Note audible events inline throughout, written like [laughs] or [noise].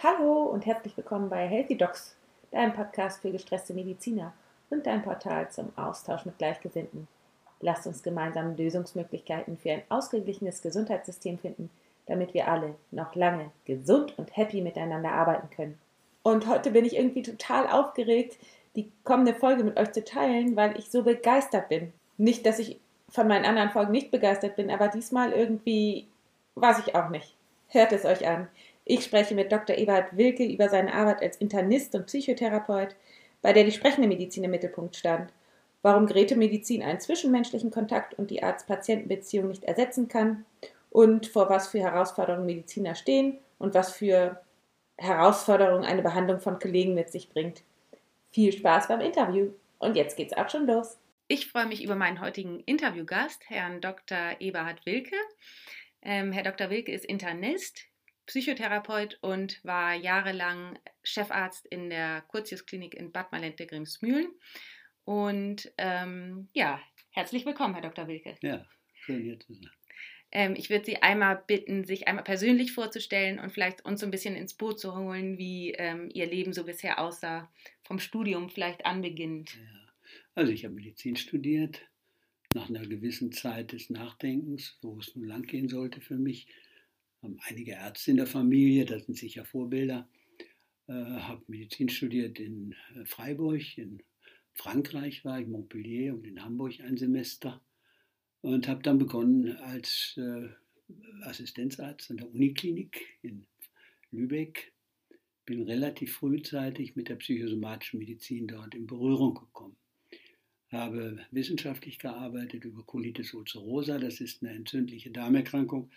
Hallo und herzlich willkommen bei Healthy Docs, deinem Podcast für gestresste Mediziner und dein Portal zum Austausch mit Gleichgesinnten. Lasst uns gemeinsam Lösungsmöglichkeiten für ein ausgeglichenes Gesundheitssystem finden, damit wir alle noch lange gesund und happy miteinander arbeiten können. Und heute bin ich irgendwie total aufgeregt, die kommende Folge mit euch zu teilen, weil ich so begeistert bin. Nicht, dass ich von meinen anderen Folgen nicht begeistert bin, aber diesmal irgendwie weiß ich auch nicht. Hört es euch an. Ich spreche mit Dr. Eberhard Wilke über seine Arbeit als Internist und Psychotherapeut, bei der die sprechende Medizin im Mittelpunkt stand, warum Gerätemedizin einen zwischenmenschlichen Kontakt und die Arzt-Patienten-Beziehung nicht ersetzen kann und vor was für Herausforderungen Mediziner stehen und was für Herausforderungen eine Behandlung von Kollegen mit sich bringt. Viel Spaß beim Interview und jetzt geht's auch schon los. Ich freue mich über meinen heutigen Interviewgast, Herrn Dr. Eberhard Wilke. Ähm, Herr Dr. Wilke ist Internist, Psychotherapeut und war jahrelang Chefarzt in der Curtius-Klinik in Bad Malente-Grimsmühlen. Und ähm, ja, herzlich willkommen, Herr Dr. Wilke. Ja, schön hier zu sein. Ähm, ich würde Sie einmal bitten, sich einmal persönlich vorzustellen und vielleicht uns so ein bisschen ins Boot zu holen, wie ähm, Ihr Leben so bisher aussah, vom Studium vielleicht anbeginnend. Ja. Also ich habe Medizin studiert, nach einer gewissen Zeit des Nachdenkens, wo es nun lang gehen sollte für mich, haben einige Ärzte in der Familie, das sind sicher Vorbilder. Äh, habe Medizin studiert in äh, Freiburg, in Frankreich war ich, Montpellier und in Hamburg ein Semester. Und habe dann begonnen als äh, Assistenzarzt an der Uniklinik in Lübeck. Bin relativ frühzeitig mit der psychosomatischen Medizin dort in Berührung gekommen habe wissenschaftlich gearbeitet über Colitis ulcerosa. Das ist eine entzündliche Darmerkrankung,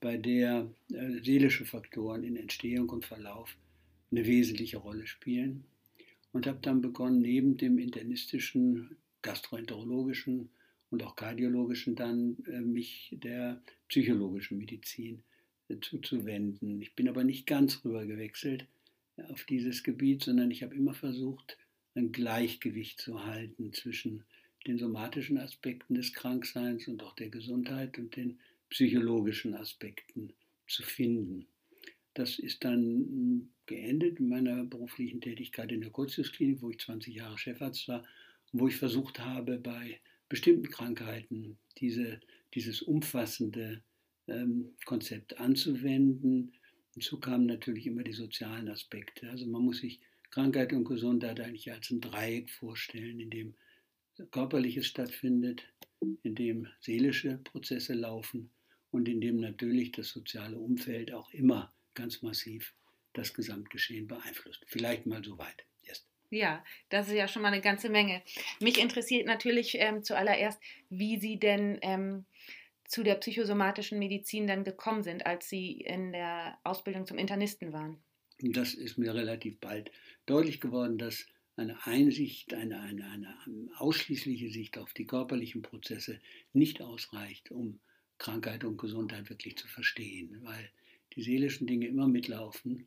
bei der äh, seelische Faktoren in Entstehung und Verlauf eine wesentliche Rolle spielen. Und habe dann begonnen, neben dem internistischen, gastroenterologischen und auch kardiologischen dann äh, mich der psychologischen Medizin äh, zuzuwenden. Ich bin aber nicht ganz rüber gewechselt auf dieses Gebiet, sondern ich habe immer versucht, ein Gleichgewicht zu halten zwischen den somatischen Aspekten des Krankseins und auch der Gesundheit und den psychologischen Aspekten zu finden. Das ist dann geendet in meiner beruflichen Tätigkeit in der Curtius-Klinik, wo ich 20 Jahre Chefarzt war wo ich versucht habe, bei bestimmten Krankheiten diese, dieses umfassende ähm, Konzept anzuwenden. Hinzu kamen natürlich immer die sozialen Aspekte. Also man muss sich Krankheit und Gesundheit eigentlich als ein Dreieck vorstellen, in dem Körperliches stattfindet, in dem seelische Prozesse laufen und in dem natürlich das soziale Umfeld auch immer ganz massiv das Gesamtgeschehen beeinflusst. Vielleicht mal so weit. Ja, das ist ja schon mal eine ganze Menge. Mich interessiert natürlich ähm, zuallererst, wie Sie denn ähm, zu der psychosomatischen Medizin dann gekommen sind, als Sie in der Ausbildung zum Internisten waren. Das ist mir relativ bald deutlich geworden, dass eine Einsicht, eine, eine, eine ausschließliche Sicht auf die körperlichen Prozesse nicht ausreicht, um Krankheit und Gesundheit wirklich zu verstehen, weil die seelischen Dinge immer mitlaufen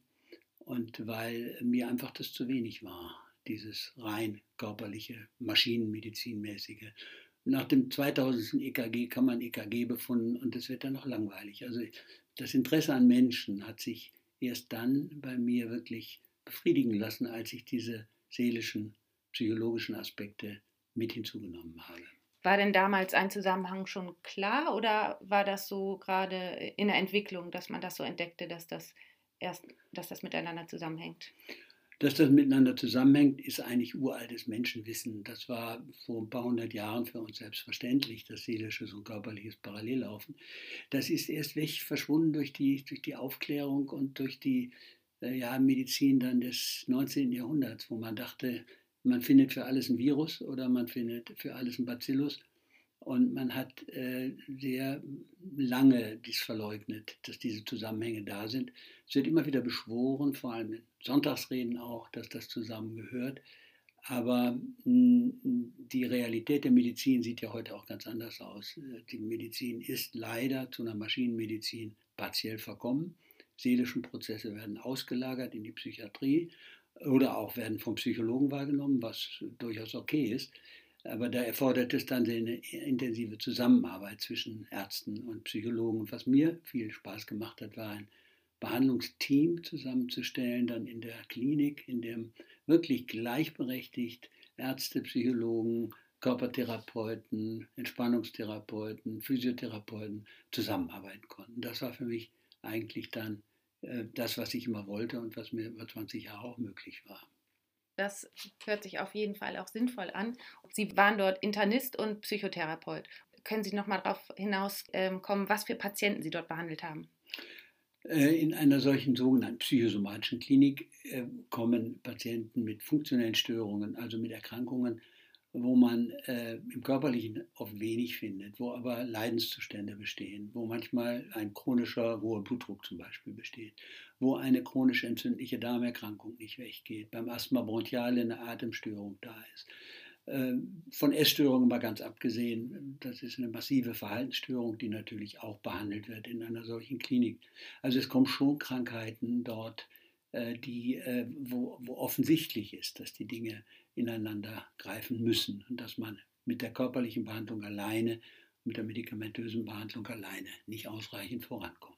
und weil mir einfach das zu wenig war, dieses rein körperliche, maschinenmedizinmäßige. Nach dem 2000. EKG kann man EKG befunden und es wird dann noch langweilig. Also das Interesse an Menschen hat sich erst dann bei mir wirklich befriedigen lassen, als ich diese seelischen, psychologischen Aspekte mit hinzugenommen habe. War denn damals ein Zusammenhang schon klar oder war das so gerade in der Entwicklung, dass man das so entdeckte, dass das erst, dass das miteinander zusammenhängt? Dass das miteinander zusammenhängt, ist eigentlich uraltes Menschenwissen. Das war vor ein paar hundert Jahren für uns selbstverständlich, dass seelisches und körperliches parallel laufen. Das ist erst weg verschwunden durch die, durch die Aufklärung und durch die äh, ja, Medizin dann des 19. Jahrhunderts, wo man dachte, man findet für alles ein Virus oder man findet für alles ein Bacillus. Und man hat äh, sehr lange dies verleugnet, dass diese Zusammenhänge da sind. Es wird immer wieder beschworen, vor allem in Sonntagsreden auch, dass das zusammengehört. Aber mh, die Realität der Medizin sieht ja heute auch ganz anders aus. Die Medizin ist leider zu einer Maschinenmedizin partiell verkommen. Seelischen Prozesse werden ausgelagert in die Psychiatrie oder auch werden vom Psychologen wahrgenommen, was durchaus okay ist. Aber da erfordert es dann eine intensive Zusammenarbeit zwischen Ärzten und Psychologen. Und was mir viel Spaß gemacht hat, war ein Behandlungsteam zusammenzustellen, dann in der Klinik, in dem wirklich gleichberechtigt Ärzte, Psychologen, Körpertherapeuten, Entspannungstherapeuten, Physiotherapeuten zusammenarbeiten konnten. Das war für mich eigentlich dann äh, das, was ich immer wollte und was mir über 20 Jahre auch möglich war. Das hört sich auf jeden Fall auch sinnvoll an. Sie waren dort Internist und Psychotherapeut. Können Sie noch mal darauf hinauskommen, ähm, was für Patienten Sie dort behandelt haben? Äh, in einer solchen sogenannten psychosomatischen Klinik äh, kommen Patienten mit funktionellen Störungen, also mit Erkrankungen, wo man äh, im Körperlichen oft wenig findet, wo aber Leidenszustände bestehen, wo manchmal ein chronischer hoher Blutdruck zum Beispiel besteht, wo eine chronische entzündliche Darmerkrankung nicht weggeht, beim Asthma bronchiale eine Atemstörung da ist. Äh, von Essstörungen mal ganz abgesehen, das ist eine massive Verhaltensstörung, die natürlich auch behandelt wird in einer solchen Klinik. Also es kommen schon Krankheiten dort, die, äh, wo, wo offensichtlich ist, dass die Dinge ineinander greifen müssen und dass man mit der körperlichen Behandlung alleine, mit der medikamentösen Behandlung alleine nicht ausreichend vorankommt.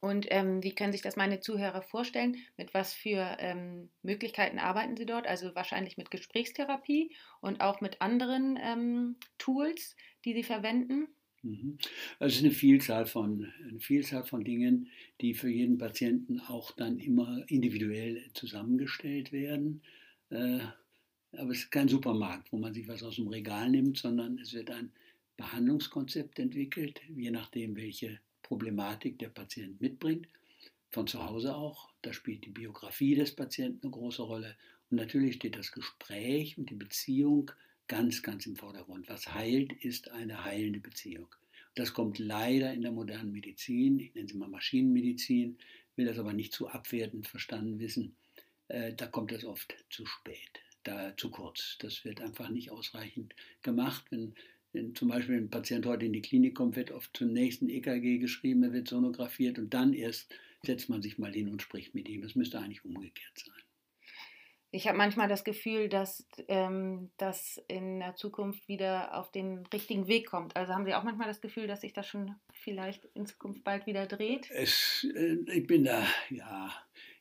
Und ähm, wie können sich das meine Zuhörer vorstellen? Mit was für ähm, Möglichkeiten arbeiten Sie dort? Also wahrscheinlich mit Gesprächstherapie und auch mit anderen ähm, Tools, die Sie verwenden? Mhm. Also es ist eine Vielzahl von, eine Vielzahl von Dingen, die für jeden Patienten auch dann immer individuell zusammengestellt werden. Äh, aber es ist kein Supermarkt, wo man sich was aus dem Regal nimmt, sondern es wird ein Behandlungskonzept entwickelt, je nachdem, welche Problematik der Patient mitbringt. Von zu Hause auch. Da spielt die Biografie des Patienten eine große Rolle. Und natürlich steht das Gespräch und die Beziehung ganz, ganz im Vordergrund. Was heilt, ist eine heilende Beziehung. Das kommt leider in der modernen Medizin, ich nenne sie mal Maschinenmedizin, will das aber nicht zu abwertend verstanden wissen. Äh, da kommt es oft zu spät da zu kurz. Das wird einfach nicht ausreichend gemacht. Wenn, wenn zum Beispiel ein Patient heute in die Klinik kommt, wird oft zum nächsten EKG geschrieben, er wird sonografiert und dann erst setzt man sich mal hin und spricht mit ihm. Es müsste eigentlich umgekehrt sein. Ich habe manchmal das Gefühl, dass ähm, das in der Zukunft wieder auf den richtigen Weg kommt. Also haben Sie auch manchmal das Gefühl, dass sich das schon vielleicht in Zukunft bald wieder dreht? Es, äh, ich bin da, ja,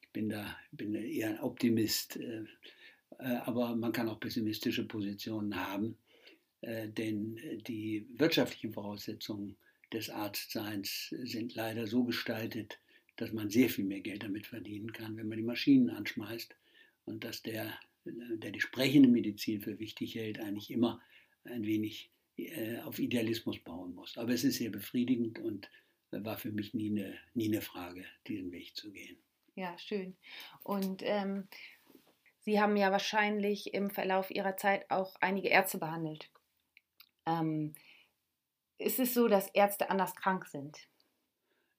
ich bin da, bin eher ein Optimist. Äh, äh, aber man kann auch pessimistische Positionen haben, äh, denn die wirtschaftlichen Voraussetzungen des Arztseins sind leider so gestaltet, dass man sehr viel mehr Geld damit verdienen kann, wenn man die Maschinen anschmeißt und dass der, der die sprechende Medizin für wichtig hält, eigentlich immer ein wenig äh, auf Idealismus bauen muss. Aber es ist sehr befriedigend und war für mich nie eine, nie eine Frage, diesen Weg zu gehen. Ja, schön. Und ähm, Sie haben ja wahrscheinlich im Verlauf Ihrer Zeit auch einige Ärzte behandelt. Ähm, ist es so, dass Ärzte anders krank sind?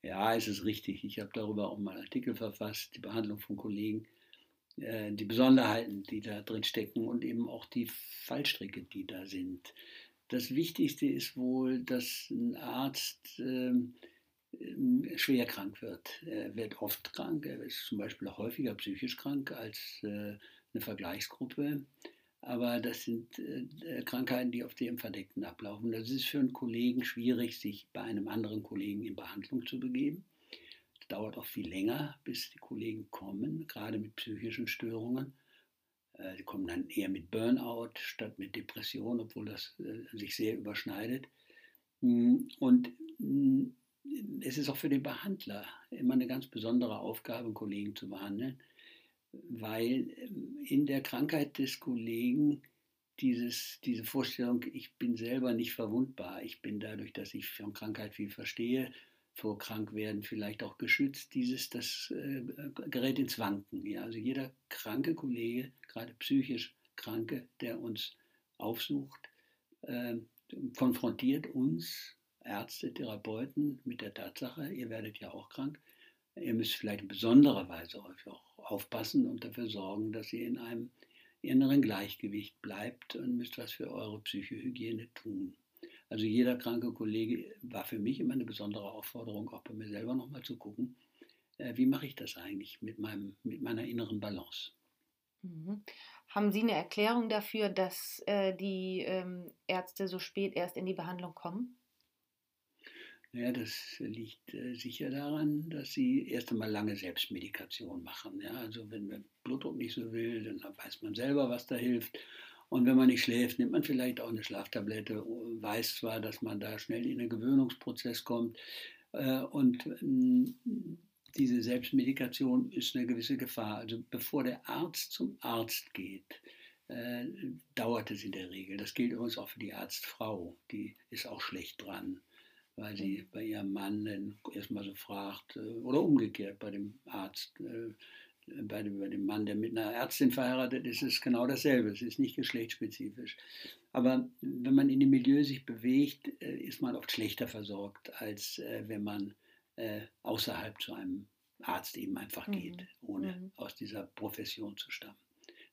Ja, es ist richtig. Ich habe darüber auch mal Artikel verfasst, die Behandlung von Kollegen, äh, die Besonderheiten, die da drin stecken und eben auch die Fallstricke, die da sind. Das Wichtigste ist wohl, dass ein Arzt äh, schwer krank wird. Er wird oft krank, er ist zum Beispiel auch häufiger psychisch krank als äh, eine Vergleichsgruppe. Aber das sind äh, Krankheiten, die auf dem Verdeckten ablaufen. Das ist für einen Kollegen schwierig, sich bei einem anderen Kollegen in Behandlung zu begeben. Dauert auch viel länger, bis die Kollegen kommen, gerade mit psychischen Störungen. Äh, die kommen dann eher mit Burnout statt mit Depression, obwohl das äh, sich sehr überschneidet. Mm, und mm, es ist auch für den Behandler immer eine ganz besondere Aufgabe, Kollegen zu behandeln weil ähm, in der Krankheit des Kollegen dieses, diese Vorstellung, ich bin selber nicht verwundbar, ich bin dadurch, dass ich von Krankheit viel verstehe, vor Krankwerden vielleicht auch geschützt, dieses, das äh, gerät ins Wanken. Ja? Also jeder kranke Kollege, gerade psychisch Kranke, der uns aufsucht, äh, konfrontiert uns, Ärzte, Therapeuten, mit der Tatsache, ihr werdet ja auch krank. Ihr müsst vielleicht in besonderer Weise auch aufpassen und dafür sorgen, dass ihr in einem inneren Gleichgewicht bleibt und müsst was für eure Psychohygiene tun. Also jeder kranke Kollege war für mich immer eine besondere Aufforderung, auch bei mir selber nochmal zu gucken, äh, wie mache ich das eigentlich mit, meinem, mit meiner inneren Balance. Mhm. Haben Sie eine Erklärung dafür, dass äh, die ähm, Ärzte so spät erst in die Behandlung kommen? Ja, das liegt äh, sicher daran, dass sie erst einmal lange Selbstmedikation machen. Ja, also wenn der Blutdruck nicht so will, dann weiß man selber, was da hilft. Und wenn man nicht schläft, nimmt man vielleicht auch eine Schlaftablette, weiß zwar, dass man da schnell in einen Gewöhnungsprozess kommt. Äh, und mm, diese Selbstmedikation ist eine gewisse Gefahr. Also bevor der Arzt zum Arzt geht, äh, dauert es in der Regel. Das gilt übrigens auch für die Arztfrau. Die ist auch schlecht dran weil sie bei ihrem Mann dann erstmal so fragt, äh, oder umgekehrt bei dem Arzt, äh, bei dem, Mann, der mit einer Ärztin verheiratet ist, ist es genau dasselbe. Es ist nicht geschlechtsspezifisch. Aber wenn man in dem Milieu sich bewegt, äh, ist man oft schlechter versorgt, als wenn man außerhalb zu einem Arzt eben einfach geht, mhm. ohne mhm. aus dieser Profession zu stammen.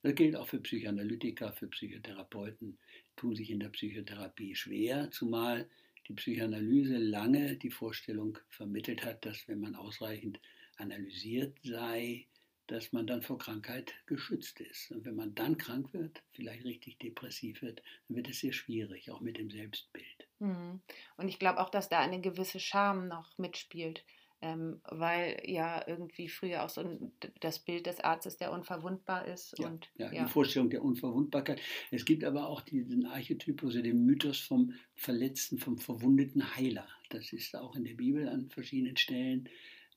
Das gilt auch für Psychoanalytiker, für Psychotherapeuten, tun sich in der Psychotherapie schwer, zumal die Psychoanalyse lange die Vorstellung vermittelt hat, dass wenn man ausreichend analysiert sei, dass man dann vor Krankheit geschützt ist. Und wenn man dann krank wird, vielleicht richtig depressiv wird, dann wird es sehr schwierig, auch mit dem Selbstbild. Mhm. Und ich glaube auch, dass da eine gewisse Scham noch mitspielt ähm, weil ja irgendwie früher auch so ein, das Bild des Arztes, der unverwundbar ist. Ja, und, ja, ja, die Vorstellung der Unverwundbarkeit. Es gibt aber auch diesen Archetypus, also den Mythos vom verletzten, vom verwundeten Heiler. Das ist auch in der Bibel an verschiedenen Stellen,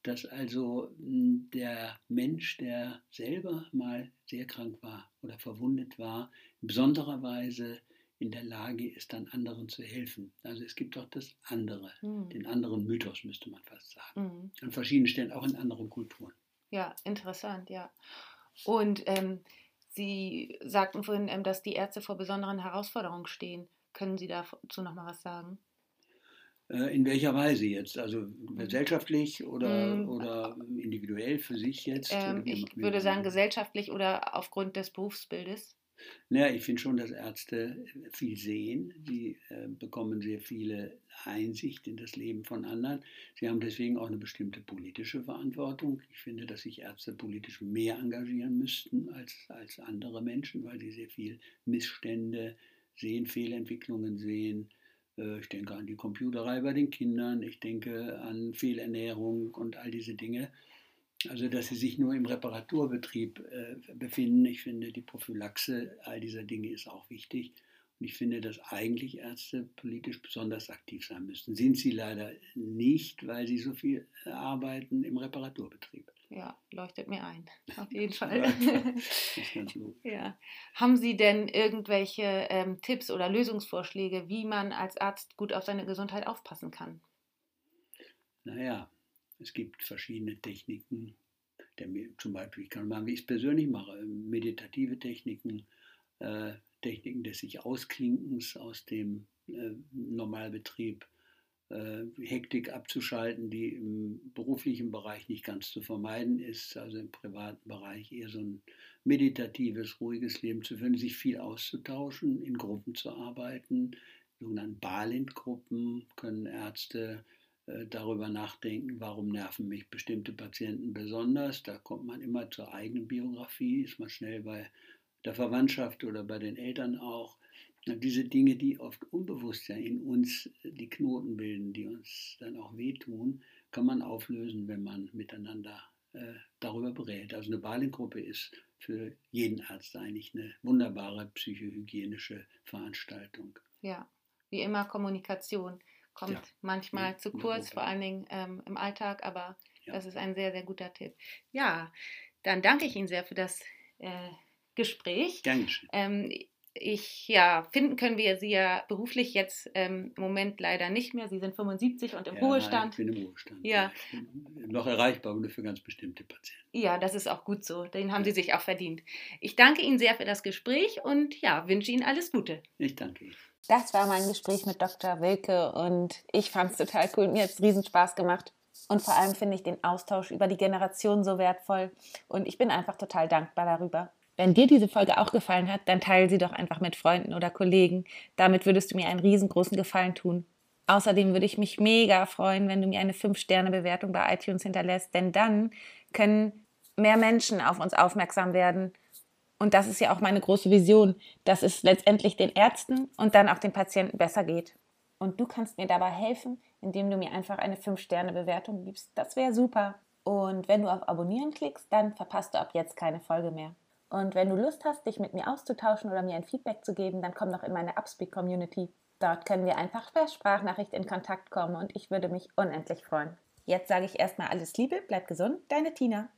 dass also hm, der Mensch, der selber mal sehr krank war oder verwundet war, in besonderer Weise in der Lage ist, dann anderen zu helfen. Also es gibt auch das andere, mhm. den anderen Mythos, müsste man fast sagen. Mhm. An verschiedenen Stellen, auch in anderen Kulturen. Ja, interessant, ja. Und ähm, Sie sagten vorhin, ähm, dass die Ärzte vor besonderen Herausforderungen stehen. Können Sie dazu noch mal was sagen? Äh, in welcher Weise jetzt? Also mhm. gesellschaftlich oder, mhm. oder individuell für sich jetzt? Ähm, ich würde sagen gesellschaftlich oder aufgrund des Berufsbildes. Naja, ich finde schon, dass Ärzte viel sehen. Sie äh, bekommen sehr viele Einsicht in das Leben von anderen. Sie haben deswegen auch eine bestimmte politische Verantwortung. Ich finde, dass sich Ärzte politisch mehr engagieren müssten als, als andere Menschen, weil sie sehr viel Missstände sehen, Fehlentwicklungen sehen. Äh, ich denke an die Computerei bei den Kindern, ich denke an Fehlernährung und all diese Dinge. Also, dass sie sich nur im Reparaturbetrieb äh, befinden. Ich finde, die Prophylaxe all dieser Dinge ist auch wichtig. Und ich finde, dass eigentlich Ärzte politisch besonders aktiv sein müssten. Sind sie leider nicht, weil sie so viel arbeiten im Reparaturbetrieb. Ja, leuchtet mir ein. [laughs] Auf jeden Fall. [laughs] ja. Haben Sie denn irgendwelche ähm, Tipps oder Lösungsvorschläge, wie man als Arzt gut auf seine Gesundheit aufpassen kann? Naja, es gibt verschiedene Techniken. Der, zum Beispiel, ich kann mal, wie ich es persönlich mache, meditative Techniken, äh, Techniken des sich Ausklinkens aus dem äh, Normalbetrieb, Hektik abzuschalten, die im beruflichen Bereich nicht ganz zu vermeiden ist, also im privaten Bereich eher so ein meditatives, ruhiges Leben zu führen, sich viel auszutauschen, in Gruppen zu arbeiten, sogenannten Balint-Gruppen können Ärzte äh, darüber nachdenken, warum nerven mich bestimmte Patienten besonders. Da kommt man immer zur eigenen Biografie, ist man schnell bei der Verwandtschaft oder bei den Eltern auch. Diese Dinge, die oft unbewusst ja in uns die Knoten bilden, die uns dann auch wehtun, kann man auflösen, wenn man miteinander äh, darüber berät. Also eine Balengruppe ist für jeden Arzt eigentlich eine wunderbare psychohygienische Veranstaltung. Ja, wie immer Kommunikation kommt ja. manchmal ja, zu kurz, vor allen Dingen ähm, im Alltag, aber ja. das ist ein sehr, sehr guter Tipp. Ja, dann danke ich Ihnen sehr für das äh, Gespräch. Dankeschön. Ähm, ich, ja, finden können wir Sie ja beruflich jetzt ähm, im Moment leider nicht mehr. Sie sind 75 und im ja, Ruhestand. Ich bin im Ruhestand. Ja. Noch erreichbar, nur für ganz bestimmte Patienten. Ja, das ist auch gut so. Den haben ja. Sie sich auch verdient. Ich danke Ihnen sehr für das Gespräch und ja, wünsche Ihnen alles Gute. Ich danke Ihnen. Das war mein Gespräch mit Dr. Wilke und ich fand es total cool. Mir hat es riesen Spaß gemacht. Und vor allem finde ich den Austausch über die Generation so wertvoll. Und ich bin einfach total dankbar darüber. Wenn dir diese Folge auch gefallen hat, dann teile sie doch einfach mit Freunden oder Kollegen. Damit würdest du mir einen riesengroßen Gefallen tun. Außerdem würde ich mich mega freuen, wenn du mir eine 5-Sterne-Bewertung bei iTunes hinterlässt, denn dann können mehr Menschen auf uns aufmerksam werden und das ist ja auch meine große Vision, dass es letztendlich den Ärzten und dann auch den Patienten besser geht. Und du kannst mir dabei helfen, indem du mir einfach eine 5-Sterne-Bewertung gibst. Das wäre super. Und wenn du auf Abonnieren klickst, dann verpasst du ab jetzt keine Folge mehr. Und wenn du Lust hast, dich mit mir auszutauschen oder mir ein Feedback zu geben, dann komm doch in meine Upspeak-Community. Dort können wir einfach per Sprachnachricht in Kontakt kommen und ich würde mich unendlich freuen. Jetzt sage ich erstmal alles Liebe, bleib gesund, deine Tina.